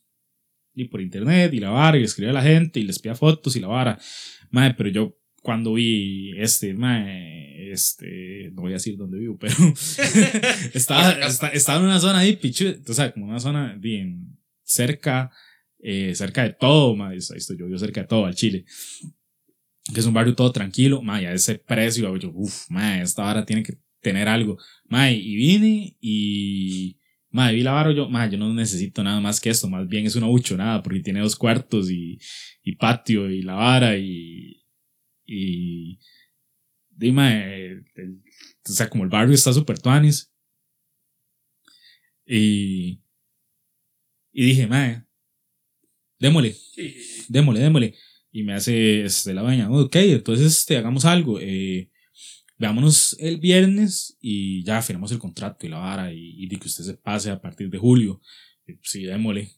y por internet y la vara, y escribía a la gente y les pedía fotos y la vara. Madre, pero yo cuando vi este, madre, este, no voy a decir dónde vivo, pero estaba, esta- estaba en una zona ahí, pichu, o sea, como una zona bien cerca, eh, cerca de todo, madre, ahí estoy yo, yo cerca de todo, al Chile. Que es un barrio todo tranquilo, madre, a ese precio, yo, uff, madre, esta vara tiene que tener algo. Madre, y vine y, madre, vi la vara, yo, madre, yo no necesito nada más que esto, más bien es una buchonada, porque tiene dos cuartos y, y patio y la vara y, y, dime, el- el- o sea, como el barrio está súper tuanis. Y, y dije, madre, démosle, démosle, démosle. Y me hace este, la baña, ok, entonces este, hagamos algo. eh, veámonos el viernes y ya firmamos el contrato y la vara y, y de que usted se pase a partir de julio. Y, pues, Sí, démosle.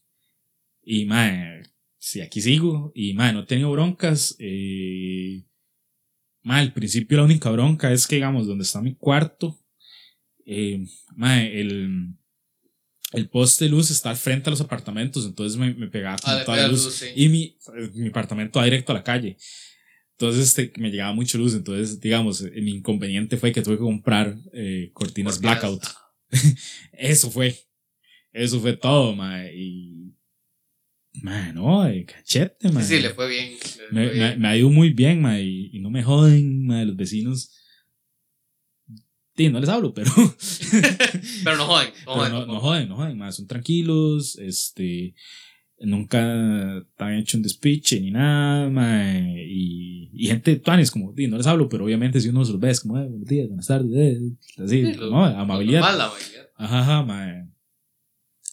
Y, mae, sí, aquí sigo. Y, mae, no he tenido broncas. Eh, mae, al principio la única bronca es que, digamos, donde está mi cuarto, eh, mae, el, el poste de luz está al frente a los apartamentos, entonces me, me pegaba Ah, le toda la luz. luz, sí. Y mi, mi apartamento va directo a la calle. Entonces este, me llegaba mucho luz. Entonces, digamos, mi inconveniente fue que tuve que comprar eh, cortinas blackout. Eso fue. Eso fue todo, mae. Y. Mae, no, de cachete, mae. Sí, sí, le fue bien. le fue me, me, bien. me ha ido muy bien, mae. Y, y no me joden, mae, los vecinos. Sí, no les hablo, pero. Pero no joden, no joden. no, joden, no joden, mae, son tranquilos, este, nunca te han hecho un despiche ni nada, mae, y, y gente tuanes como, di, no les hablo, pero obviamente si uno se los ve es como, eh, buenos días, buenas tardes, eh, así, Sí, lo- ¿no? lo Amabilidad. normal, la amabilidad. Ajá, ajá, mae.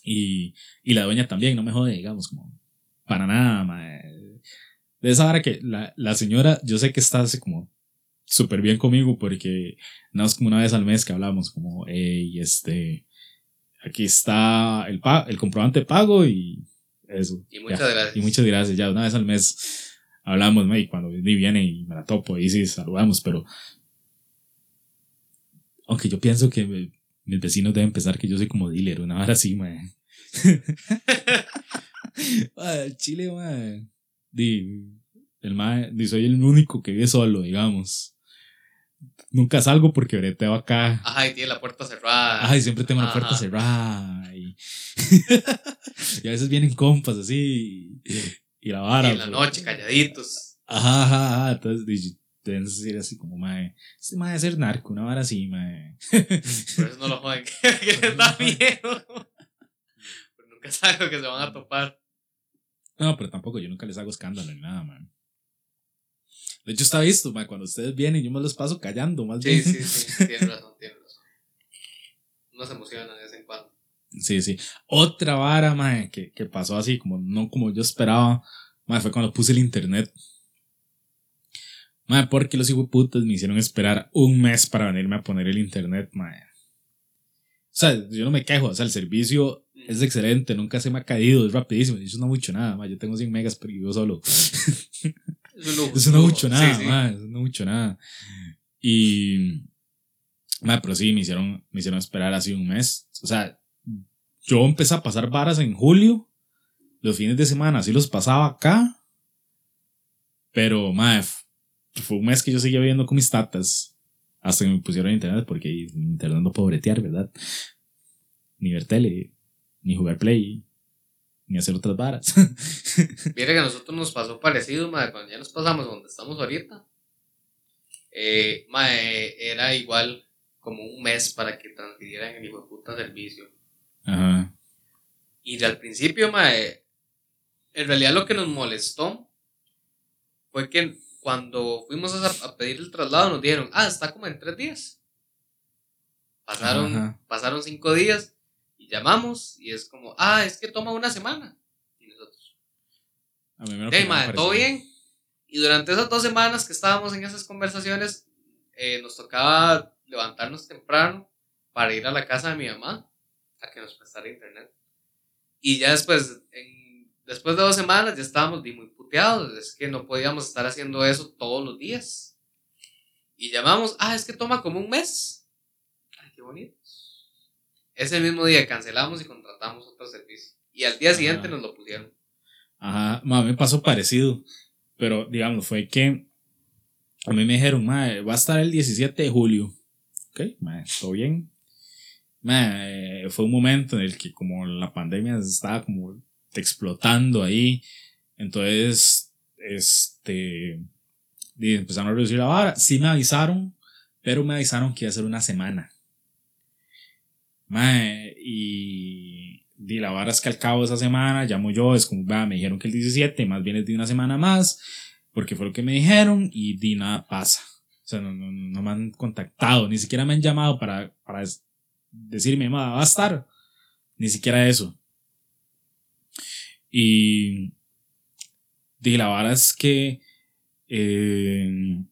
Y, y la dueña también, no me jode, digamos, como, para nada, mae. De esa hora que la, la señora, yo sé que está así como súper bien conmigo porque nada más como una vez al mes que hablamos, como, hey, este, aquí está el, pa el comprobante de pago y eso. Y muchas ya. gracias. Y muchas gracias, ya una vez al mes hablamos, ¿no? y cuando viene y me la topo, y sí, saludamos, pero aunque yo pienso que me- mis vecinos deben pensar que yo soy como dealer, una hora así, mae. El Chile, mae. Di, el mae, di, soy el único que vive solo, digamos. Nunca salgo porque breteo acá. Ajá, y tiene la puerta cerrada. Ay, siempre tengo la Ajá. puerta cerrada. Y, y a veces vienen compas así. Y, y la Y vara. en la pues. noche, calladitos. Ajá, ajá, ajá. Entonces, deben decir así como, mae. Este mae debe ser narco, una vara así, mae. Por eso no lo joden. que les da miedo. Pero nunca saben lo que se van a topar. No, pero tampoco, yo nunca les hago escándalo ni nada, man. De hecho, está visto, man, cuando ustedes vienen, yo me los paso callando, más Sí, bien. sí, sí. Tienes razón, tienes razón. Uno se emociona de vez en cuando. Sí, sí. Otra vara, man, que, que pasó así, como no como yo esperaba, man, fue cuando puse el internet. Man, porque los putas me hicieron esperar un mes para venirme a poner el internet, man. O sea, yo no me quejo, o sea, el servicio es excelente, nunca se me ha caído, es rapidísimo, y eso no mucho nada, man. Yo tengo 100 megas, pero yo solo. Eso no mucho nada, Sí, sí. ma, eso no mucho nada. Y. ma, pero sí, me hicieron, me hicieron esperar así un mes. O sea, yo empecé a pasar varas en julio. Los fines de semana así los pasaba acá. Pero, ma, f- fue un mes que yo seguía viviendo con mis tatas. Hasta que me pusieron internet, porque internet no puedo bretear, ¿verdad? Ni ver tele, ni jugar play, ni hacer otras varas. Mira que a nosotros nos pasó parecido, madre, cuando ya nos pasamos donde estamos ahorita. Eh, madre, era igual como un mes para que transfirieran el hijo de puta servicio. Ajá. Y al principio, madre, en realidad lo que nos molestó fue que cuando fuimos a, a pedir el traslado nos dijeron, ah, está como en tres días. Pasaron, Ajá. pasaron cinco días y llamamos y es como, ah, es que toma una semana. Y nosotros, A mí me Hey, madre, todo bien. Y durante esas dos semanas que estábamos en esas conversaciones, eh, nos tocaba levantarnos temprano para ir a la casa de mi mamá a que nos prestara internet. Y ya después, en- después de dos semanas, ya estábamos muy puteados. Es que no podíamos estar haciendo eso todos los días. Y llamamos, ah, es que toma como un mes. Ay, qué bonito. Ese mismo día cancelamos y contratamos otro servicio. Y al día siguiente Ah. nos lo pusieron. Ajá, ma, me pasó parecido. Pero, digamos, fue que a mí me dijeron, ma, va a estar el 17 de julio. Ok, ma, todo bien. Ma, eh, fue un momento en el que como la pandemia estaba como explotando ahí. Entonces, este, empezaron a reducir la vara. Sí me avisaron, pero me avisaron que iba a ser una semana. Mae, y, y la vara es que al cabo de esa semana llamo yo, es como, va, me dijeron que el 17, más bien es de una semana más, porque fue lo que me dijeron y di nada pasa. O sea, no, no, no me han contactado, ni siquiera me han llamado para, para decirme, va a estar. Ni siquiera eso. Y di la vara es que eh,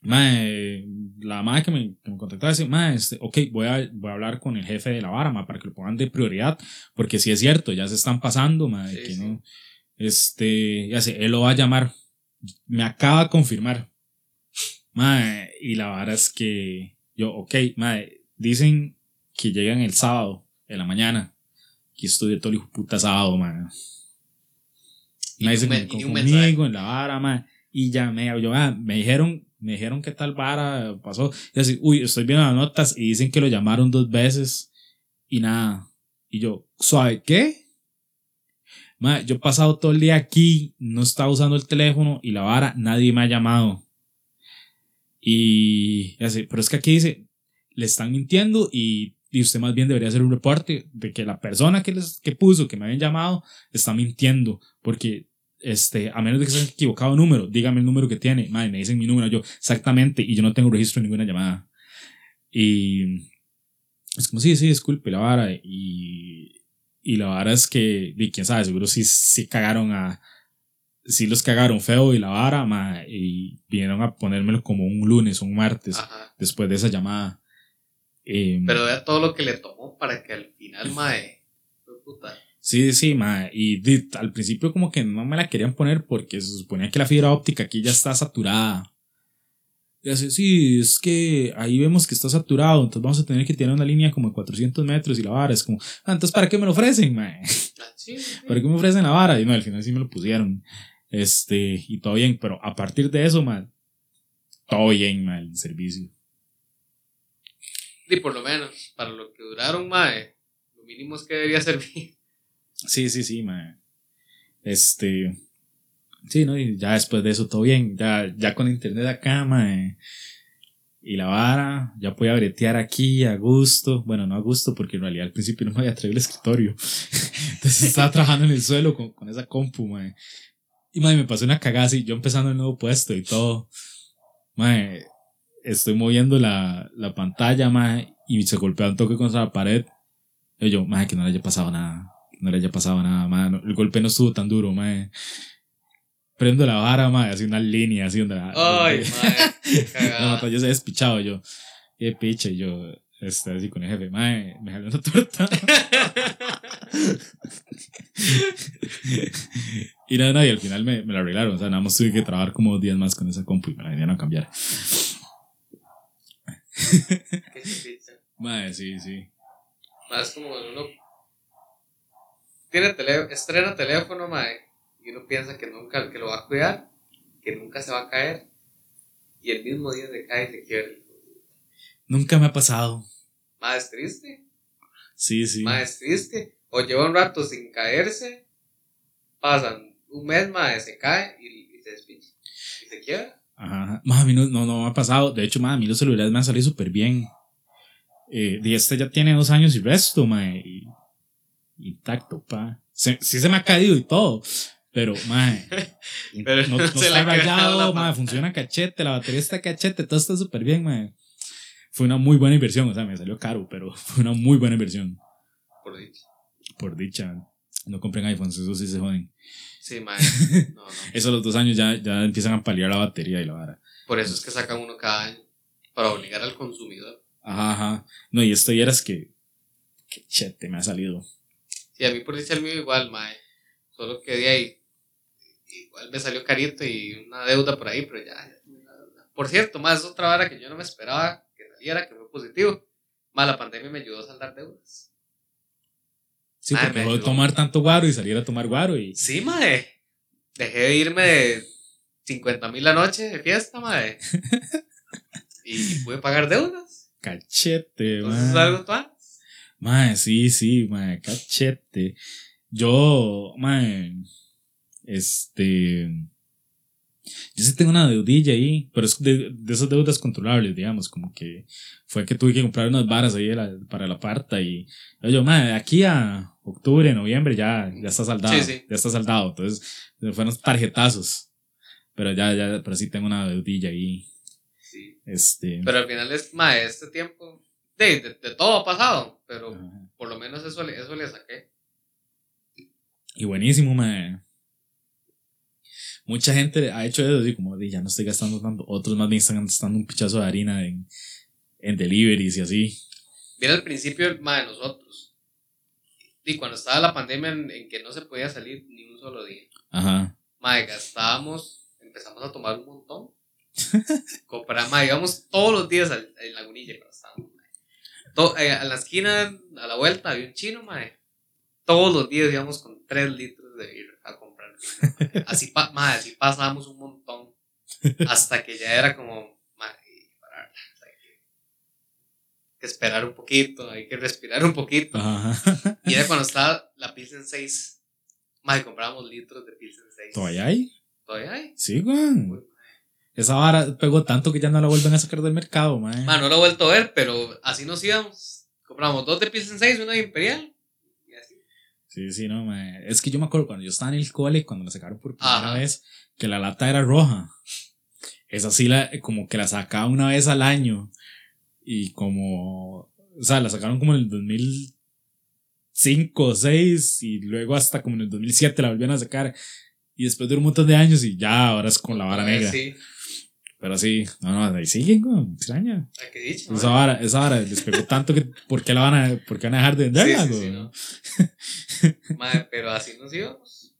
Mae, la madre que me, que me contactaba dice, mae, este, ok, voy a, voy a hablar con el jefe de la vara, mae, para que lo pongan de prioridad, porque si es cierto, ya se están pasando, mae, Sí, que sí. no, este, ya sé, él lo va a llamar, me acaba de confirmar, mae, y la vara es que, yo, ok, mae, dicen que llegan el sábado, en la mañana, que estudié todo el hijo puta sábado, mae. Y Me un me- me y un conmigo mensaje. en la vara, mae. Y llamé, yo, ah, me dijeron, me dijeron que tal vara pasó. Y así, uy, estoy viendo las notas y dicen que lo llamaron dos veces y nada. Y yo, suave, ¿qué? Ma, yo he pasado todo el día aquí, no estaba usando el teléfono y la vara, nadie me ha llamado. Y así, pero es que aquí dice, le están mintiendo y, y usted más bien debería hacer un reporte de que la persona que les que puso, que me habían llamado, está mintiendo. Porque este, a menos de que se haya equivocado el número, dígame el número que tiene. Madre, me dicen mi número, yo, exactamente, y yo no tengo registro de ninguna llamada. Y es como, sí, sí, disculpe la vara. Y, y la vara es que, y quién sabe, seguro sí, sí cagaron a, sí los cagaron feo y la vara, ma, y vinieron a ponérmelo como un lunes o un martes Ajá. después de esa llamada. Eh, Pero vea todo lo que le tomó para que al final, mae. fue Puta. Sí, sí, ma, y al principio como que no me la querían poner porque se suponía que la fibra óptica aquí ya está saturada. Y así, sí, es que ahí vemos que está saturado, entonces vamos a tener que tirar una línea como de 400 metros y la vara es como, ah, entonces ¿para qué me lo ofrecen, ma? Ah, sí, sí. ¿Para qué me ofrecen la vara? Y no, al final sí me lo pusieron. Este, y todo bien, pero a partir de eso, ma, todo bien, ma, el servicio. Y por lo menos, para lo que duraron, mae, lo mínimo es que debería servir. Sí, sí, sí, ma. Este. Sí, ¿no? Y ya después de eso todo bien. Ya, ya con internet acá, ma. Y la vara, ya podía bretear aquí a gusto. Bueno, no a gusto, porque en realidad al principio no me había traído el escritorio. Entonces estaba trabajando en el suelo con, con esa compu, ma. Y ma, me pasó una cagada así, yo empezando el nuevo puesto y todo. Ma, estoy moviendo la, la pantalla, ma, y se golpea un toque contra la pared. Y yo, ma, que no le haya pasado nada no le haya pasado nada, ma. No, el golpe no estuvo tan duro, ma. Prendo la vara, ma, así una línea, así donde la, Ay, mae, cagada. batalla se ha despichado yo. Y picha, y yo, este, así con el jefe, ma, me jaló una torta. y nada, nada, y al final me, me la arreglaron, o sea, nada más tuve que trabajar como dos días más con esa compu y me la vinieron a cambiar. Qué chipicha. Ma, sí, sí. Más como uno tiene tele, estrena teléfono, mae, y uno piensa que nunca, que lo va a cuidar, que nunca se va a caer, y el mismo día se cae y se quiebra. Nunca me ha pasado. Más es triste, Sí, sí. más es triste. O lleva un rato sin caerse, pasan un mes, mae, se cae y, y se despicha. Y se quiebra. Ajá. Ma, a mí no, no, no me ha pasado. De hecho, ma, a mí los celulares me han salido súper bien. Eh, y este ya tiene dos años y resto, ma. Y, intacto, pa. Se- sí se me ha caído y todo. Pero, ma. Pero no, no se está rayado, la ma. pantalla. Funciona cachete, la batería está cachete, todo está súper bien, ma. Fue una muy buena inversión. O sea, me salió caro, pero fue una muy buena inversión. Por dicho. Por dicha. No compren iPhones, eso sí se joden. Sí, mae. No, no. Eso a los dos años ya, ya empiezan a paliar la batería y la vara. Por eso es que sacan uno cada año. Para obligar al consumidor. Ajá, ajá. No, y esto ya eras que. Que chete me ha salido. Sí, a mí por dicha el mío igual, mae. Solo que de ahí. Igual me salió carito y una deuda por ahí, pero ya. ya- Por cierto, más es otra vara que yo no me esperaba que saliera, que fue positivo. Más la pandemia me ayudó a saldar deudas. Sí, Ay, porque dejó de tomar tanto guaro y salir a tomar guaro y. Sí, mae. Dejé de irme de 50 mil la noche de fiesta, mae. y pude pagar deudas. Cachete, Entonces es mae. algo tuan. Mae, sí, sí, mae, cachete. Yo, mae. Este. Yo sí tengo una deudilla ahí, pero es de, de esas deudas controlables, digamos, como que fue que tuve que comprar unas varas ahí la- para la parta y yo, mae, de aquí a octubre, noviembre ya, ya está saldado, Sí, sí. ya está saldado, entonces fueron tarjetazos, pero ya, ya, pero sí tengo una deudilla ahí, Sí. este. Pero al final es, mae, este tiempo. De, de, de todo ha pasado, pero ajá. por lo menos eso, le- eso le saqué. Y buenísimo, mae. mucha gente ha hecho eso, así como, "Di, ya no estoy gastando tanto. Otros más bien están gastando un pichazo de harina en, en deliveries y así. Mira al principio, ma, de nosotros. Y cuando estaba la pandemia en, en que no se podía salir ni un solo día. Ajá. Ma, gastábamos, empezamos a tomar un montón. Comprar, ma, íbamos todos los días al- en Lagunilla. To- eh, a la esquina, a la vuelta, había un chino, ma. Todos los días íbamos con 3 litros de birra a comprar. Así, pa, ma, así pasábamos un montón. Hasta que ya era como, ma, y parar, o sea, que- que esperar un poquito, hay que respirar un poquito. Ajá. Y era cuando estaba la Pilsen 6. Más comprábamos litros de Pilsen 6. ¿Todavía hay? ¿Todavía hay? Sí, güey. Esa vara pegó tanto que ya no la vuelven a sacar del mercado, man. Ma, no lo he vuelto a ver, pero así nos íbamos. Compramos dos de Pilsen 6, una de Imperial. Y así. Sí, sí, no, man. Es que yo me acuerdo cuando yo estaba en el cole, cuando la sacaron por primera Ajá. vez, que la lata era roja. Esa sí, la, como que la sacaba una vez al año. Y como. O sea, la sacaron como en el 2005 o 6 y luego hasta como en el 2007 la volvieron a sacar. Y después de un montón de años y ya, ahora es con la vara negra. Sí. Pero sí, no, no, ahí siguen, güey, extraña. Qué dicho. Esa vara, esa vara les pegó tanto que ¿por qué la van a, por qué van a dejar de venderla, Sí, sí, güey? sí, no. Ma, pero así nos íbamos.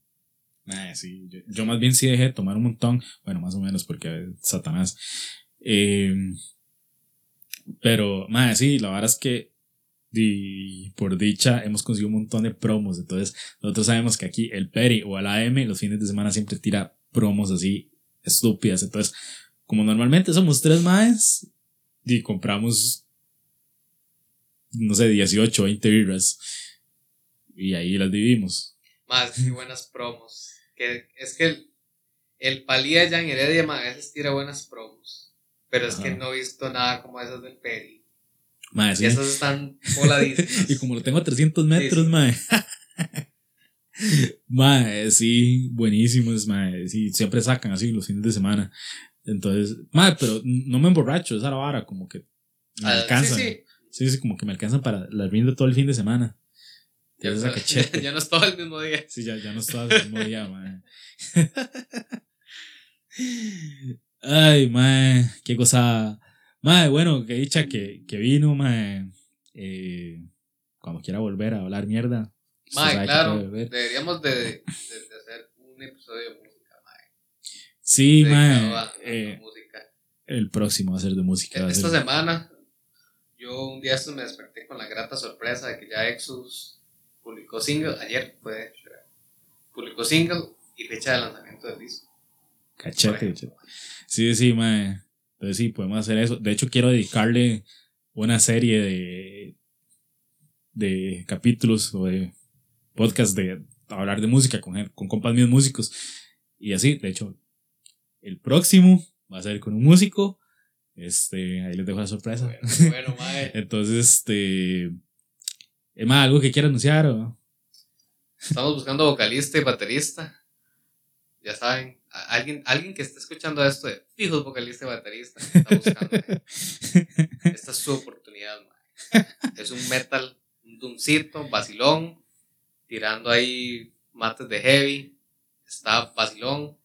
Nah, sí, yo, yo más bien sí dejé de tomar un montón, bueno, más o menos porque Satanás. Eh, pero, madre, sí, la verdad es que di- por dicha hemos conseguido un montón de promos, entonces nosotros sabemos que aquí el Peri o el AM los fines de semana siempre tira promos así estúpidas, entonces como normalmente somos tres más y compramos no sé, 18, 20 birras y ahí las dividimos. Más sí, buenas promos. Que, es que el, el Palía ya en Heredia a veces tira buenas promos. Pero es que no he visto nada como esas del Peri. Madre, Y sí. esas están voladísimas. Y como lo tengo a 300 metros, sí. mae. mae, sí, buenísimos, mae. Sí, siempre sacan así los fines de semana. Entonces, mae, pero no me emborracho, esa vara, como que me Ah, alcanzan. Sí, Sí, sí. como que me alcanzan para la rindo todo el fin de semana. Ya, no- ya no es todo el mismo día. Sí, ya, ya no estaba el mismo día, mae. Ay, mae, qué cosa. Mae, bueno, que dicha que, que vino, mae. Eh, cuando quiera volver a hablar mierda. que claro, deberíamos de, de- de hacer un episodio. Sí, a eh, el próximo va a ser de música. va a Esta ser- semana, yo un día estos me desperté con la grata sorpresa de que ya Exodus publicó single, ayer fue, publicó single y fecha de lanzamiento del disco. cachete. Sí, sí, mae. Entonces sí, podemos hacer eso. De hecho, quiero dedicarle una serie de, de capítulos o de podcast de hablar de música con, con compas míos músicos. Y así, de hecho, el próximo va a ser con un músico. Este, ahí les dejo la sorpresa. Bueno, bueno, mae. Entonces, este. Es más, algo que quiera anunciar o. Estamos buscando vocalista y baterista. Ya saben, alguien, alguien que esté escuchando esto de fijos vocalista y baterista. Está buscando, eh. Esta es su oportunidad, mae. Es un metal, un duncito, vacilón, tirando ahí mates de heavy. Está vacilón.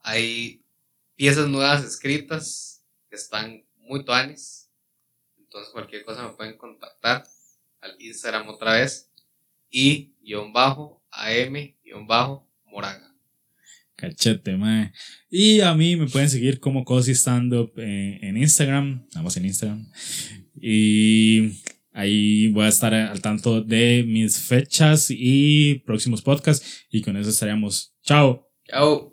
Hay piezas nuevas escritas que están muy tuanes. Entonces cualquier cosa me pueden contactar al Instagram otra vez. Y guion bajo AM guion bajo Moraga. Cachete, mae. Y a mí me pueden seguir como Cozy Stand Up eh, en Instagram. Vamos en Instagram. Y ahí voy a estar al tanto de mis fechas y próximos podcasts. Y con eso estaríamos. Chao. Chao.